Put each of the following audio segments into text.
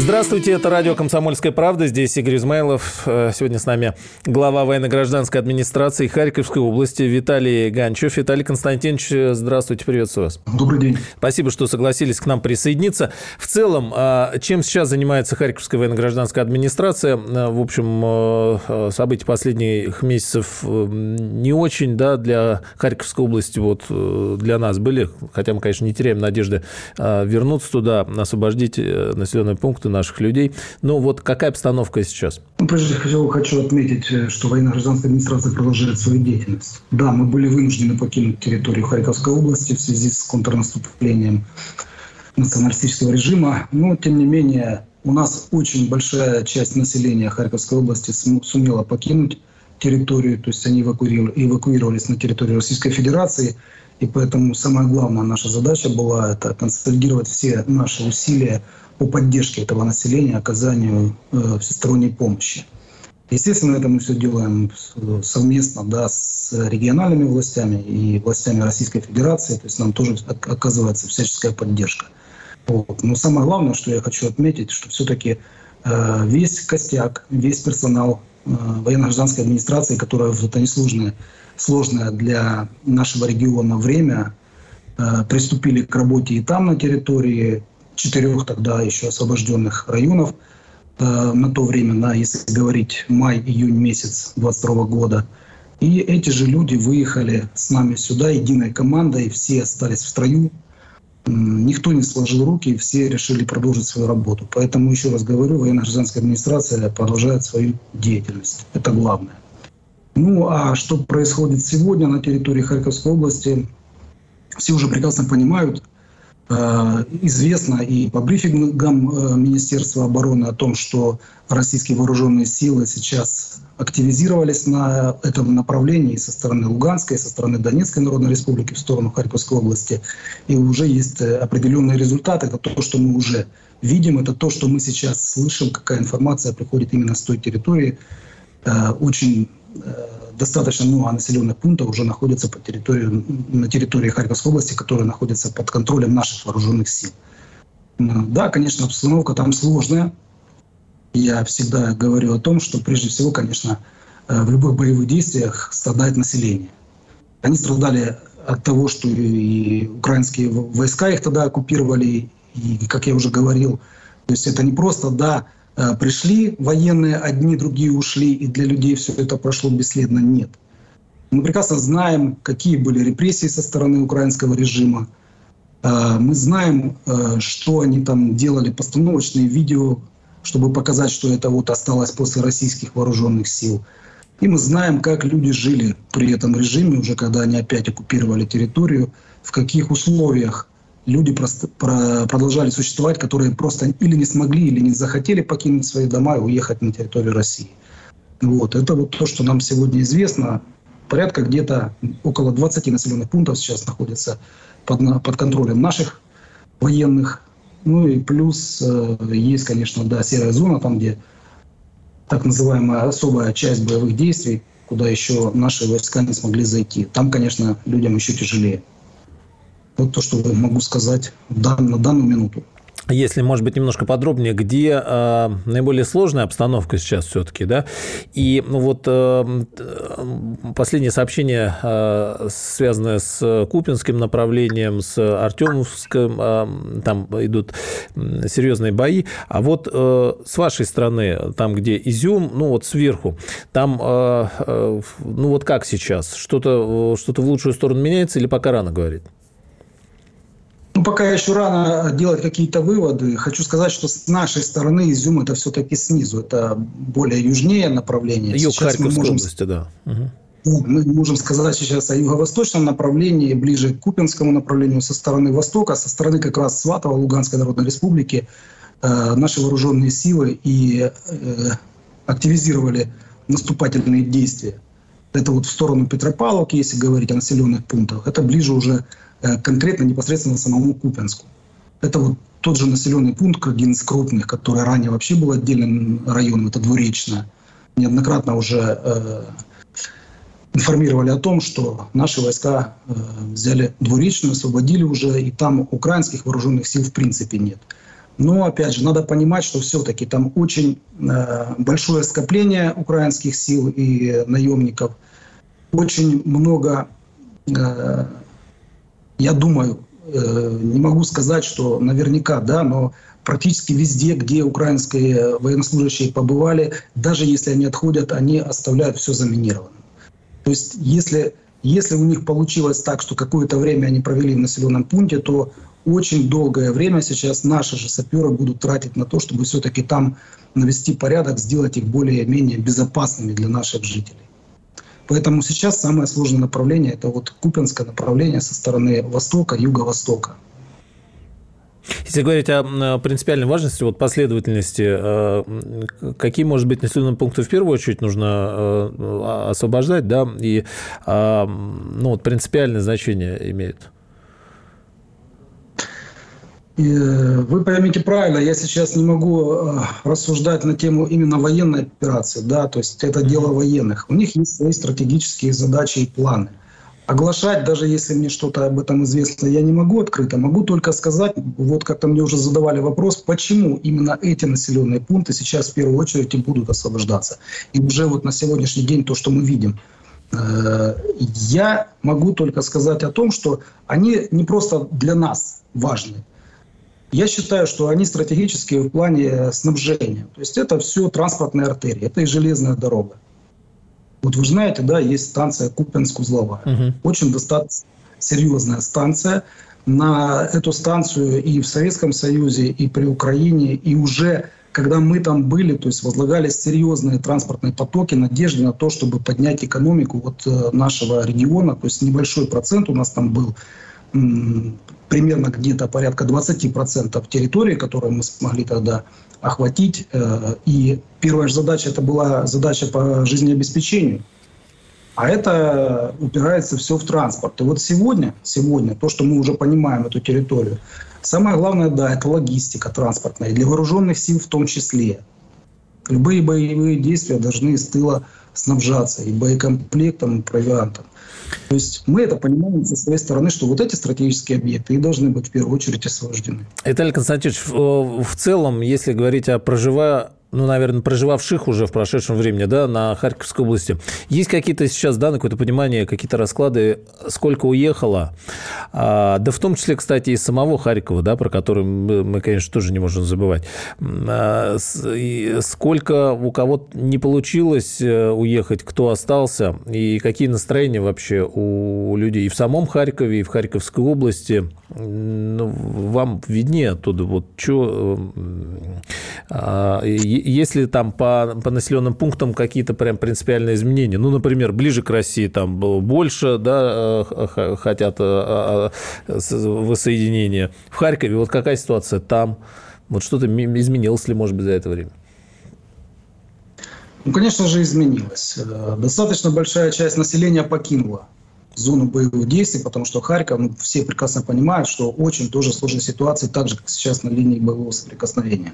Здравствуйте, это радио «Комсомольская правда». Здесь Игорь Измайлов. Э, сегодня с нами глава военно-гражданской администрации Харьковской области Виталий Ганчев. Виталий Константинович, здравствуйте, приветствую вас. Добрый день. Спасибо, что согласились к нам присоединиться. В целом, а, чем сейчас занимается Харьковская военно-гражданская администрация? Э, в общем, э, события последних месяцев не очень да, для Харьковской области, вот для нас были, хотя мы, конечно, не теряем надежды вернуться туда, освободить населенные пункты работы наших людей. Но вот какая обстановка сейчас? Ну, прежде всего хочу отметить, э, что военно-гражданская администрация продолжает свою деятельность. Да, мы были вынуждены покинуть территорию Харьковской области в связи с контрнаступлением националистического режима, но тем не менее у нас очень большая часть населения Харьковской области сумела покинуть территорию, то есть они эвакуировались на территорию Российской Федерации, и поэтому самая главная наша задача была это консолидировать все наши усилия по поддержке этого населения, оказанию э, всесторонней помощи. Естественно, это мы все делаем совместно да, с региональными властями и властями Российской Федерации, то есть нам тоже оказывается всяческая поддержка. Вот. Но самое главное, что я хочу отметить, что все-таки э, весь костяк, весь персонал э, военно-гражданской администрации, которая в это несложное сложное для нашего региона время, э, приступили к работе и там на территории, четырех тогда еще освобожденных районов э, на то время, на, если говорить май-июнь месяц 22 года. И эти же люди выехали с нами сюда единой командой, все остались в строю, никто не сложил руки, все решили продолжить свою работу. Поэтому, еще раз говорю, военно-гражданская администрация продолжает свою деятельность. Это главное. Ну а что происходит сегодня на территории Харьковской области, все уже прекрасно понимают – Э, известно и по брифингам э, Министерства обороны о том, что российские вооруженные силы сейчас активизировались на этом направлении со стороны Луганской, со стороны Донецкой Народной Республики в сторону Харьковской области. И уже есть э, определенные результаты. Это то, что мы уже видим, это то, что мы сейчас слышим, какая информация приходит именно с той территории. Очень достаточно много населенных пунктов уже находятся по территории, на территории Харьковской области, которые находятся под контролем наших вооруженных сил. Да, конечно, обстановка там сложная. Я всегда говорю о том, что прежде всего, конечно, э, в любых боевых действиях страдает население. Они страдали от того, что и украинские войска их тогда оккупировали, и, как я уже говорил, то есть это не просто, да, пришли военные, одни, другие ушли, и для людей все это прошло бесследно. Нет. Мы прекрасно знаем, какие были репрессии со стороны украинского режима. Э, мы знаем, э, что они там делали, постановочные видео, чтобы показать, что это вот осталось после российских вооруженных сил. И мы знаем, как люди жили при этом режиме, уже когда они опять оккупировали территорию, в каких условиях люди просто, про, продолжали существовать, которые просто или не смогли, или не захотели покинуть свои дома и уехать на территорию России. Вот. Это вот то, что нам сегодня известно. Порядка где-то около 20 населенных пунктов сейчас находится под, под контролем наших военных. Ну и плюс э, есть, конечно, да, серая зона, там, где так называемая особая часть боевых действий, куда еще наши войска не смогли зайти. Там, конечно, людям еще тяжелее. Вот то, что могу сказать на данную минуту. Если, может быть, немножко подробнее, где э, наиболее сложная обстановка сейчас все-таки, да? И ну, вот э, последнее сообщение, э, связанное с Купинским направлением, с Артемовским, э, там идут серьезные бои. А вот э, с вашей стороны, там, где Изюм, ну вот сверху, там, э, э, ну вот как сейчас? Что-то что в лучшую сторону меняется или пока рано говорить? Ну, пока еще рано делать какие-то выводы. Хочу сказать, что с нашей стороны Изюм это все-таки снизу. Это более южнее направление. Юг сейчас Харьковской можем... области, да. Угу. Мы можем сказать сейчас о юго-восточном направлении, ближе к Купинскому направлению со стороны востока, со стороны как раз Сватова, Луганской Народной Республики. Э, наши вооруженные силы и э, активизировали наступательные действия. Это вот в сторону Петропавловки, если говорить о населенных пунктах. Это ближе уже конкретно непосредственно самому Купенску. Это вот тот же населенный пункт, один из крупных, который ранее вообще был отдельным районом, это Двуречное. Неоднократно уже э, информировали о том, что наши войска э, взяли Двуречную, освободили уже, и там украинских вооруженных сил в принципе нет. Но, опять же, надо понимать, что все-таки там очень э, большое скопление украинских сил и наемников. Очень много, э, я думаю, э, не могу сказать, что наверняка, да, но практически везде, где украинские военнослужащие побывали, даже если они отходят, они оставляют все заминированным. То есть если, если у них получилось так, что какое-то время они провели в населенном пункте, то очень долгое время сейчас наши же саперы будут тратить на то, чтобы все-таки там навести порядок, сделать их более-менее безопасными для наших жителей. Поэтому сейчас самое сложное направление – это вот Купинское направление со стороны востока, юго-востока. Если говорить о принципиальной важности, вот последовательности, э, какие, может быть, населенные пункты в первую очередь нужно э, освобождать, да, и э, ну, вот принципиальное значение имеет? Вы поймите правильно, я сейчас не могу э, рассуждать на тему именно военной операции, да, то есть это дело военных. У них есть свои стратегические задачи и планы. Оглашать, даже если мне что-то об этом известно, я не могу открыто. Могу только сказать, вот как-то мне уже задавали вопрос, почему именно эти населенные пункты сейчас в первую очередь и будут освобождаться. И уже вот на сегодняшний день то, что мы видим. Э, я могу только сказать о том, что они не просто для нас важны, я считаю, что они стратегические в плане снабжения. То есть это все транспортные артерии, это и железная дорога. Вот вы знаете, да, есть станция Купенск-Узловая. Угу. Очень достаточно серьезная станция. На эту станцию и в Советском Союзе, и при Украине, и уже когда мы там были, то есть возлагались серьезные транспортные потоки, надежды на то, чтобы поднять экономику вот э, нашего региона, то есть небольшой процент у нас там был примерно где-то порядка 20% территории, которую мы смогли тогда охватить. Э, и первая же задача, это была задача по жизнеобеспечению. А это упирается все в транспорт. И вот сегодня, сегодня, то, что мы уже понимаем эту территорию, самое главное, да, это логистика транспортная, для вооруженных сил в том числе. Любые боевые действия должны с тыла снабжаться и боекомплектом, и провиантом. То есть мы это понимаем со своей стороны, что вот эти стратегические объекты и должны быть в первую очередь освобождены. Виталий Константинович, в целом, если говорить о проживая ну, наверное, проживавших уже в прошедшем времени, да, на Харьковской области. Есть какие-то сейчас, да, какое-то понимание, какие-то расклады, сколько уехало? А, да в том числе, кстати, из самого Харькова, да, про который мы, мы конечно, тоже не можем забывать. А, сколько у кого не получилось э, уехать, кто остался, и какие настроения вообще у людей и в самом Харькове, и в Харьковской области? Ну, вам виднее оттуда, вот что а, есть ли там по, по населенным пунктам какие-то прям принципиальные изменения? Ну, например, ближе к России там больше да, э, хотят э, э, воссоединения. В Харькове вот какая ситуация там? Вот что-то изменилось ли, может быть, за это время? Ну, конечно же, изменилось. Достаточно большая часть населения покинула зону боевых действий, потому что Харьков, ну, все прекрасно понимают, что очень тоже сложная ситуация, так же, как сейчас на линии боевого соприкосновения.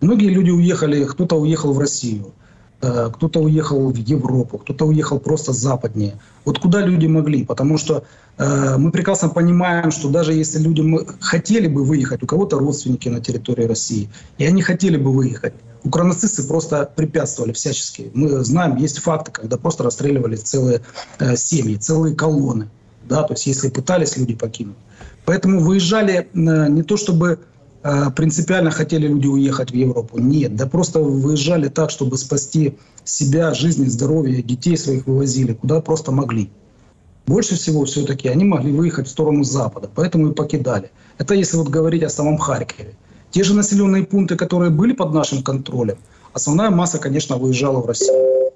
Многие люди уехали, кто-то уехал в Россию, э, кто-то уехал в Европу, кто-то уехал просто западнее. Вот куда люди могли? Потому что э, мы прекрасно понимаем, что даже если люди хотели бы выехать, у кого-то родственники на территории России, и они хотели бы выехать, укранацисты просто препятствовали всячески. Мы знаем, есть факты, когда просто расстреливали целые э, семьи, целые колонны. Да, то есть если пытались люди покинуть. Поэтому выезжали не то чтобы принципиально хотели люди уехать в Европу. Нет, да просто выезжали так, чтобы спасти себя, жизнь, здоровье, детей своих вывозили, куда просто могли. Больше всего все-таки они могли выехать в сторону Запада, поэтому и покидали. Это если вот говорить о самом Харькове. Те же населенные пункты, которые были под нашим контролем, основная масса, конечно, выезжала в Россию.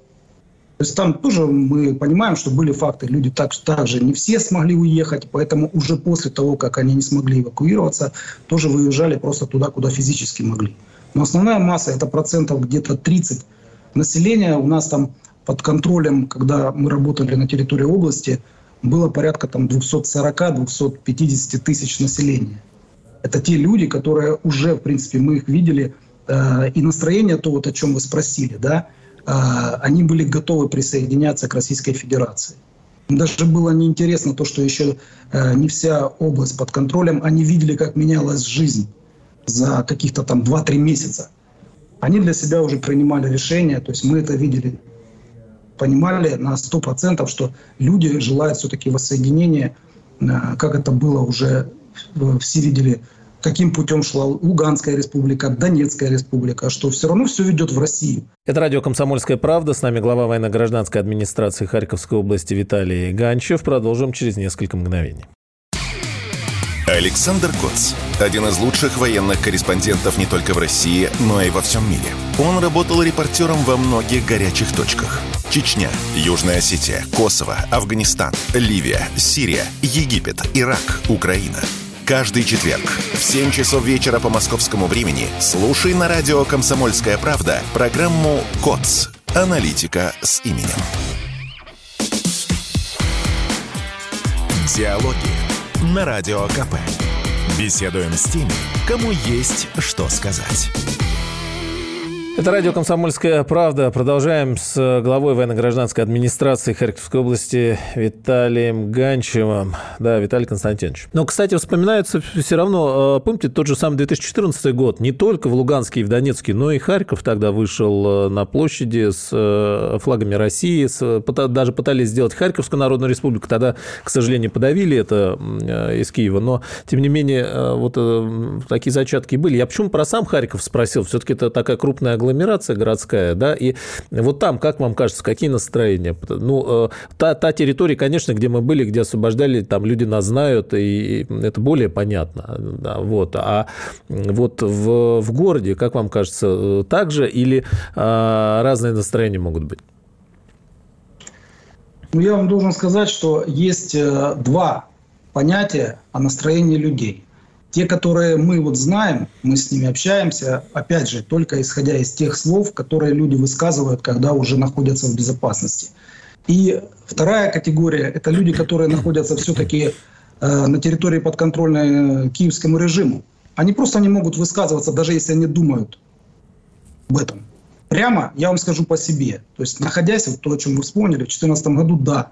То есть там тоже мы понимаем, что были факты, люди так, также не все смогли уехать, поэтому уже после того, как они не смогли эвакуироваться, тоже выезжали просто туда, куда физически могли. Но основная масса, это процентов где-то 30, население у нас там под контролем, когда мы работали на территории области, было порядка там 240-250 тысяч населения. Это те люди, которые уже, в принципе, мы их видели, э, и настроение, то вот о чем вы спросили, да, они были готовы присоединяться к Российской Федерации. Даже было неинтересно то, что еще э, не вся область под контролем. Они видели, как менялась жизнь за каких-то там 2-3 месяца. Они для себя уже принимали решение, то есть мы это видели, понимали на 100%, что люди желают все-таки воссоединения, э, как это было уже, все видели каким путем шла Луганская республика, Донецкая республика, что все равно все ведет в Россию. Это радио «Комсомольская правда». С нами глава военно-гражданской администрации Харьковской области Виталий Ганчев. Продолжим через несколько мгновений. Александр Коц. Один из лучших военных корреспондентов не только в России, но и во всем мире. Он работал репортером во многих горячих точках. Чечня, Южная Осетия, Косово, Афганистан, Ливия, Сирия, Египет, Ирак, Украина – Каждый четверг в 7 часов вечера по московскому времени слушай на радио «Комсомольская правда» программу «КОЦ. Аналитика с именем». Диалоги на Радио КП. Беседуем с теми, кому есть что сказать. Это радио «Комсомольская правда». Продолжаем с главой военно-гражданской администрации Харьковской области Виталием Ганчевым. Да, Виталий Константинович. Но, кстати, вспоминается все равно, э, помните, тот же самый 2014 год. Не только в Луганске и в Донецке, но и Харьков тогда вышел э, на площади с э, флагами России. С, даже пытались сделать Харьковскую Народную Республику. Тогда, к сожалению, подавили это из Киева. Но, тем не менее, вот такие зачатки были. Я почему про сам Харьков спросил? Все-таки это такая крупная агломерация городская, да, и вот там, как вам кажется, какие настроения? Ну, э, та, та территория, конечно, где мы были, где освобождали, там люди нас знают, и это более понятно, да, вот. А вот в, в городе, как вам кажется, э, так же или а, разные настроения могут быть? Ну, я вам должен сказать, что есть два понятия о настроении людей. Те, которые мы вот знаем, мы с ними общаемся, опять же, только исходя из тех слов, которые люди высказывают, когда уже находятся в безопасности. И вторая категория – это люди, которые находятся все-таки э, на территории подконтрольной э, киевскому режиму. Они просто не могут высказываться, даже если они думают об этом. Прямо я вам скажу по себе. То есть, находясь, вот то, о чем вы вспомнили, в 2014 году, да,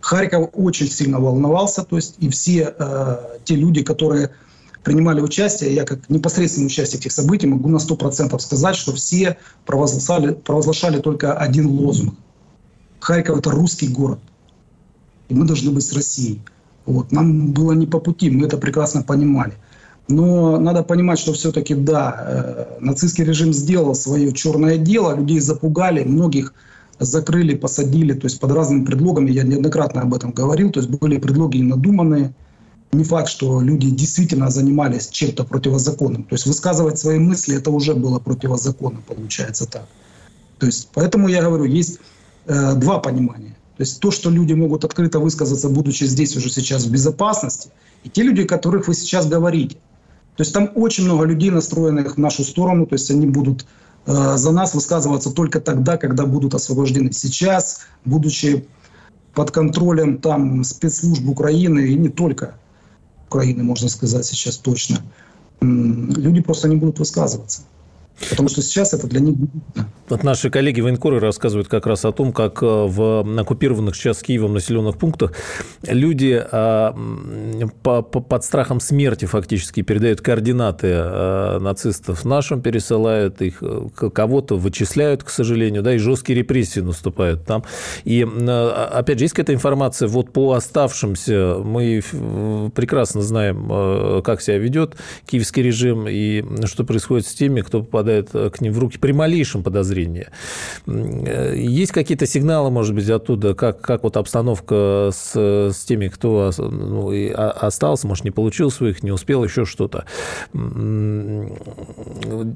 Харьков очень сильно волновался, то есть и все э, те люди, которые принимали участие, я как непосредственный участник этих событий могу на 100% сказать, что все провозглашали, провозглашали только один лозунг. Харьков – это русский город. И мы должны быть с Россией. Вот. Нам было не по пути, мы это прекрасно понимали. Но надо понимать, что все-таки, да, э, нацистский режим сделал свое черное дело, людей запугали, многих закрыли, посадили, то есть под разными предлогами, я неоднократно об этом говорил, то есть были предлоги надуманные, не факт, что люди действительно занимались чем-то противозаконным. То есть высказывать свои мысли, это уже было противозаконно, получается так. То есть, поэтому я говорю, есть э, два понимания. То есть то, что люди могут открыто высказаться, будучи здесь уже сейчас в безопасности, и те люди, о которых вы сейчас говорите. То есть там очень много людей, настроенных в нашу сторону, то есть они будут э, за нас высказываться только тогда, когда будут освобождены. Сейчас, будучи под контролем там спецслужб Украины и не только, Украины, можно сказать сейчас точно, люди просто не будут высказываться. Потому что сейчас это для них Вот наши коллеги военкоры рассказывают как раз о том, как э, в оккупированных сейчас Киевом населенных пунктах люди а, под страхом смерти фактически передают координаты э, нацистов нашим, пересылают их, э, кого-то вычисляют, к сожалению, да, и жесткие репрессии наступают там. И, опять же, есть какая-то информация вот по оставшимся, мы прекрасно знаем, как себя ведет киевский режим и что происходит с теми, кто попадает попадает э, к ним в руки при малейшем подозрении. Э, есть какие-то сигналы, может быть, оттуда, как, как вот обстановка с, с теми, кто ну, и остался, может, не получил своих, не успел, еще что-то.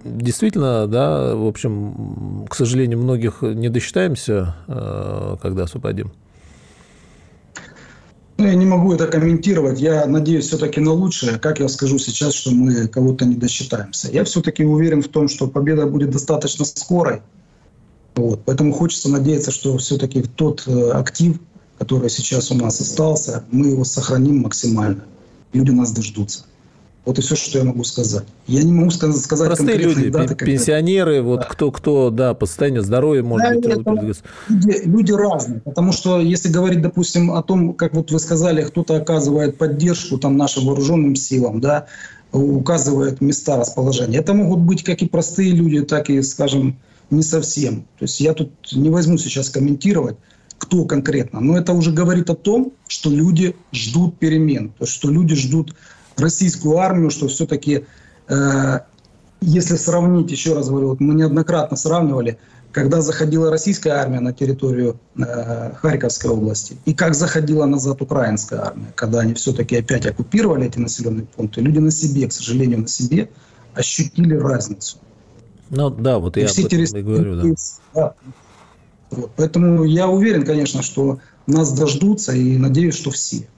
Действительно, да, в общем, к сожалению, многих не досчитаемся, э, когда освободим. Ну, я не могу это комментировать. Я надеюсь все-таки на лучшее. Как я скажу сейчас, что мы кого-то не досчитаемся. Я все-таки уверен в том, что победа будет достаточно скорой. Вот. Поэтому хочется надеяться, что все-таки тот э, актив, который сейчас у нас остался, мы его сохраним максимально. Люди нас дождутся. Вот и все, что я могу сказать. Я не могу сказать Простые люди, даты, пенсионеры, когда... вот кто, кто, да, по состоянию здоровья, может да, быть, люди, люди разные. Потому что если говорить, допустим, о том, как вот вы сказали, кто-то оказывает поддержку там нашим вооруженным силам, да, указывает места расположения. Это могут быть как и простые люди, так и, скажем, не совсем. То есть я тут не возьму сейчас комментировать, кто конкретно. Но это уже говорит о том, что люди ждут перемен, то есть что люди ждут российскую армию, что все-таки, э, если сравнить, еще раз говорю, вот мы неоднократно сравнивали, когда заходила российская армия на территорию э, Харьковской области и как заходила назад украинская армия, когда они все-таки опять оккупировали эти населенные пункты, люди на себе, к сожалению, на себе ощутили разницу. Ну да, вот я все об этом и говорю, да. да. Вот. Поэтому я уверен, конечно, что нас дождутся и надеюсь, что все.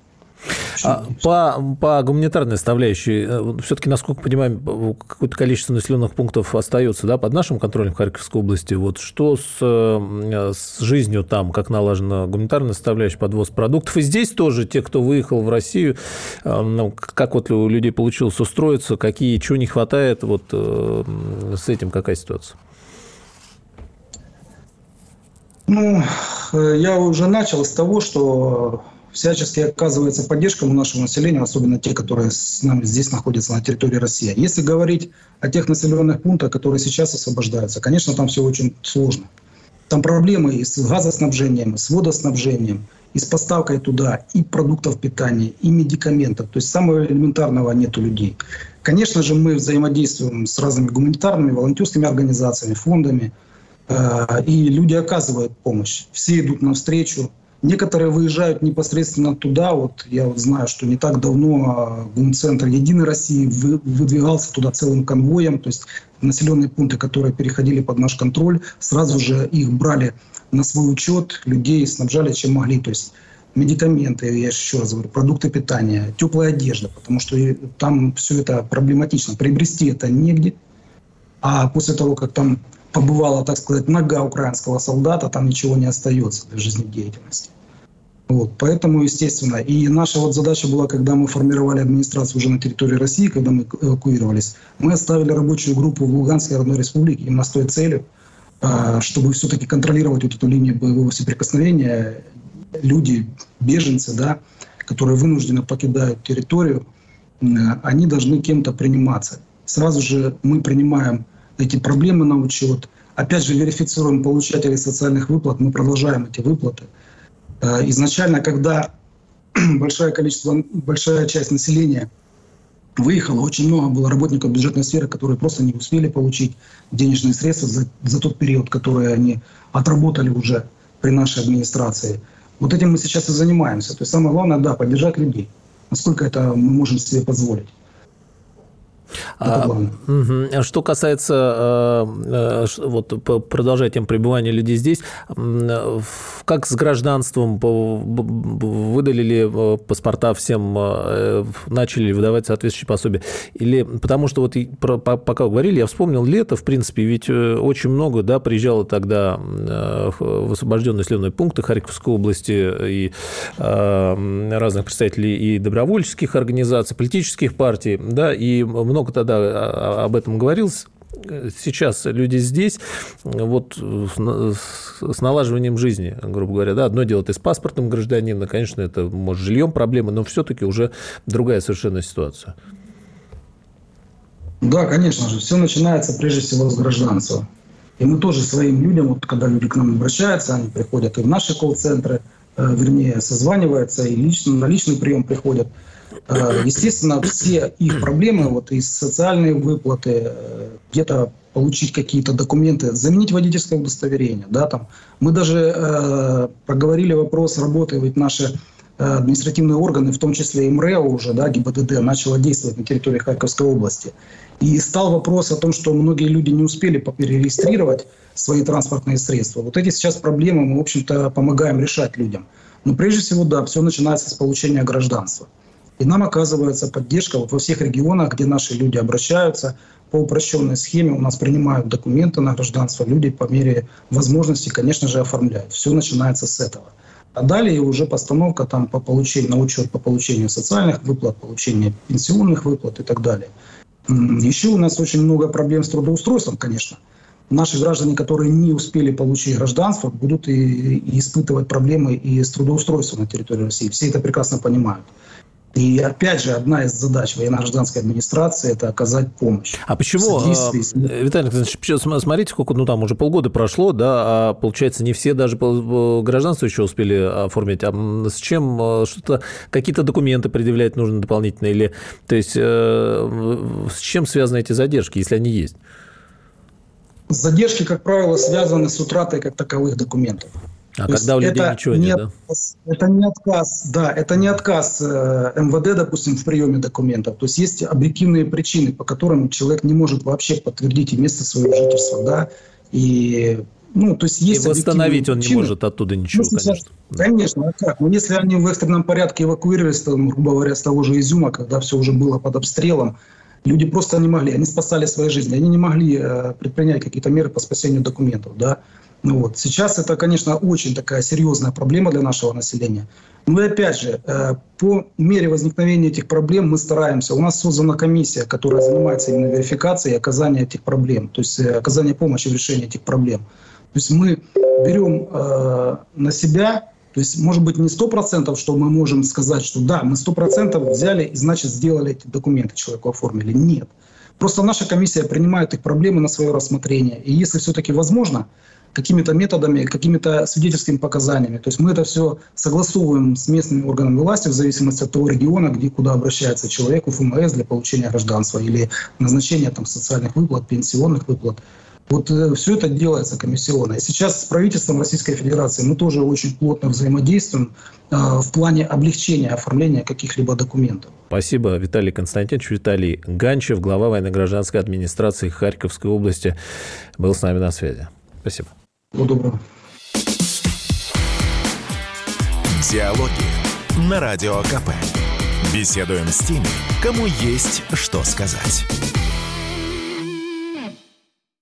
А по, по гуманитарной составляющей, э, все-таки, насколько понимаем, какое-то количество населенных пунктов остается да, под нашим контролем в Харьковской области. Вот что с, э, с жизнью там, как налажена гуманитарная составляющая, подвоз продуктов? И здесь тоже те, кто выехал в Россию, э, ну, как вот у людей получилось устроиться, какие, чего не хватает, вот с этим какая ситуация? Ну, я уже начал с того, что всячески оказывается поддержка нашему населению, особенно те, которые с нами здесь находятся на территории России. Если говорить о тех населенных пунктах, которые сейчас освобождаются, конечно, там все очень сложно. Там проблемы и с газоснабжением, и с водоснабжением, и с поставкой туда и продуктов питания, и медикаментов. То есть самого элементарного нет у людей. Конечно же, мы взаимодействуем с разными гуманитарными, волонтерскими организациями, фондами, э, и люди оказывают помощь. Все идут навстречу. Некоторые выезжают непосредственно туда. Вот я вот знаю, что не так давно гумцентр «Единой России» выдвигался туда целым конвоем. То есть населенные пункты, которые переходили под наш контроль, сразу же их брали на свой учет, людей снабжали чем могли. То есть медикаменты, я еще раз говорю, продукты питания, теплая одежда, потому что там все это проблематично. Приобрести это негде. А после того, как там побывала, так сказать, нога украинского солдата, там ничего не остается для жизнедеятельности. Вот, поэтому, естественно, и наша вот задача была, когда мы формировали администрацию уже на территории России, когда мы эвакуировались, мы оставили рабочую группу в Луганской Родной Республике именно с той целью, а, чтобы все-таки контролировать вот эту линию боевого соприкосновения. Люди, беженцы, да, которые вынуждены покидают территорию, они должны кем-то приниматься. Сразу же мы принимаем эти проблемы на учет. Опять же, верифицируем получателей социальных выплат, мы продолжаем эти выплаты. Э, изначально, когда большое количество, большая часть населения выехала, очень много было работников бюджетной сферы, которые просто не успели получить денежные средства за, за тот период, который они отработали уже при нашей администрации. Вот этим мы сейчас и занимаемся. То есть самое главное, да, поддержать людей. Насколько это мы можем себе позволить. А, угу. Что касается, э, э, вот продолжая тем пребывания людей здесь, как с гражданством выдали ли э, паспорта всем, начали выдавать соответствующие пособия? Или потому что вот пока говорили, я вспомнил лето, в принципе, ведь очень много, да, приезжало тогда в освобожденные населенные пункты Харьковской области и разных представителей и добровольческих организаций, политических партий, да, и много много тогда об этом говорилось. Сейчас люди здесь, вот с налаживанием жизни, грубо говоря, да, одно дело ты с паспортом гражданина, конечно, это, может, жильем проблемы, но все-таки уже другая совершенно ситуация. Да, конечно же, все начинается прежде всего с гражданства. И мы тоже своим людям, вот когда люди к нам обращаются, они приходят и в наши колл-центры, э, вернее, созваниваются, и лично, на личный прием приходят – Э, естественно, все их проблемы, вот и социальные выплаты, э, где-то получить какие-то документы, заменить водительское удостоверение, да, там. Мы даже э, проговорили вопрос работы, ведь наши э, административные органы, в том числе и МРЭО уже, да, ГИБДД, начало действовать на территории Харьковской области. И стал вопрос о том, что многие люди не успели перерегистрировать свои транспортные средства. Вот эти сейчас проблемы мы, в общем-то, помогаем решать людям. Но прежде всего, да, все начинается с получения гражданства. И нам оказывается поддержка вот во всех регионах, где наши люди обращаются по упрощенной схеме. У нас принимают документы на гражданство, люди по мере возможности, конечно же, оформляют. Все начинается с этого. А далее уже постановка там по получению, на учет по получению социальных выплат, получению пенсионных выплат и так далее. Еще у нас очень много проблем с трудоустройством, конечно. Наши граждане, которые не успели получить гражданство, будут и, и испытывать проблемы и с трудоустройством на территории России. Все это прекрасно понимают. И опять же, одна из задач военно-гражданской администрации – это оказать помощь. А почему, а, Виталий Александрович, смотрите, сколько, ну там уже полгода прошло, да, а получается не все даже гражданство еще успели оформить. А с чем а, что-то, какие-то документы предъявлять нужно дополнительно? Или, то есть, э, с чем связаны эти задержки, если они есть? Задержки, как правило, связаны с утратой как таковых документов. А То когда у людей это ничего не нет, да? Это не отказ, да, это не отказ э, МВД, допустим, в приеме документов. То есть есть объективные причины, по которым человек не может вообще подтвердить место своего жительства, да, и ну, то есть есть и восстановить он причины. не может оттуда ничего, ну, конечно. Конечно, а как? Ну, если они в экстренном порядке эвакуировались, там, грубо говоря, с того же Изюма, когда все уже было под обстрелом, люди просто не могли, они спасали свои жизни, они не могли э, предпринять какие-то меры по спасению документов, да. Ну, вот. Сейчас это, конечно, очень такая серьезная проблема для нашего населения. Но и опять же, э, по мере возникновения этих проблем мы стараемся. У нас создана комиссия, которая занимается именно верификацией и оказанием этих проблем, то есть э, оказание помощи в решении этих проблем. То есть мы берем э, на себя, то есть может быть не сто процентов, что мы можем сказать, что да, мы сто процентов взяли и значит сделали эти документы человеку оформили. Нет. Просто наша комиссия принимает их проблемы на свое рассмотрение. И если все-таки возможно, какими-то методами, какими-то свидетельскими показаниями. То есть мы это все согласовываем с местными органами власти в зависимости от того региона, где куда обращается человек ФМС для получения гражданства или назначения там, социальных выплат, пенсионных выплат. Вот э, все это делается комиссионно. И сейчас с правительством Российской Федерации мы тоже очень плотно взаимодействуем э, в плане облегчения оформления каких-либо документов. Спасибо, Виталий Константинович. Виталий Ганчев, глава военно-гражданской администрации Харьковской области, был с нами на связи. Спасибо. Всего доброго. Диалоги на Радио КП. Беседуем с теми, кому есть что сказать.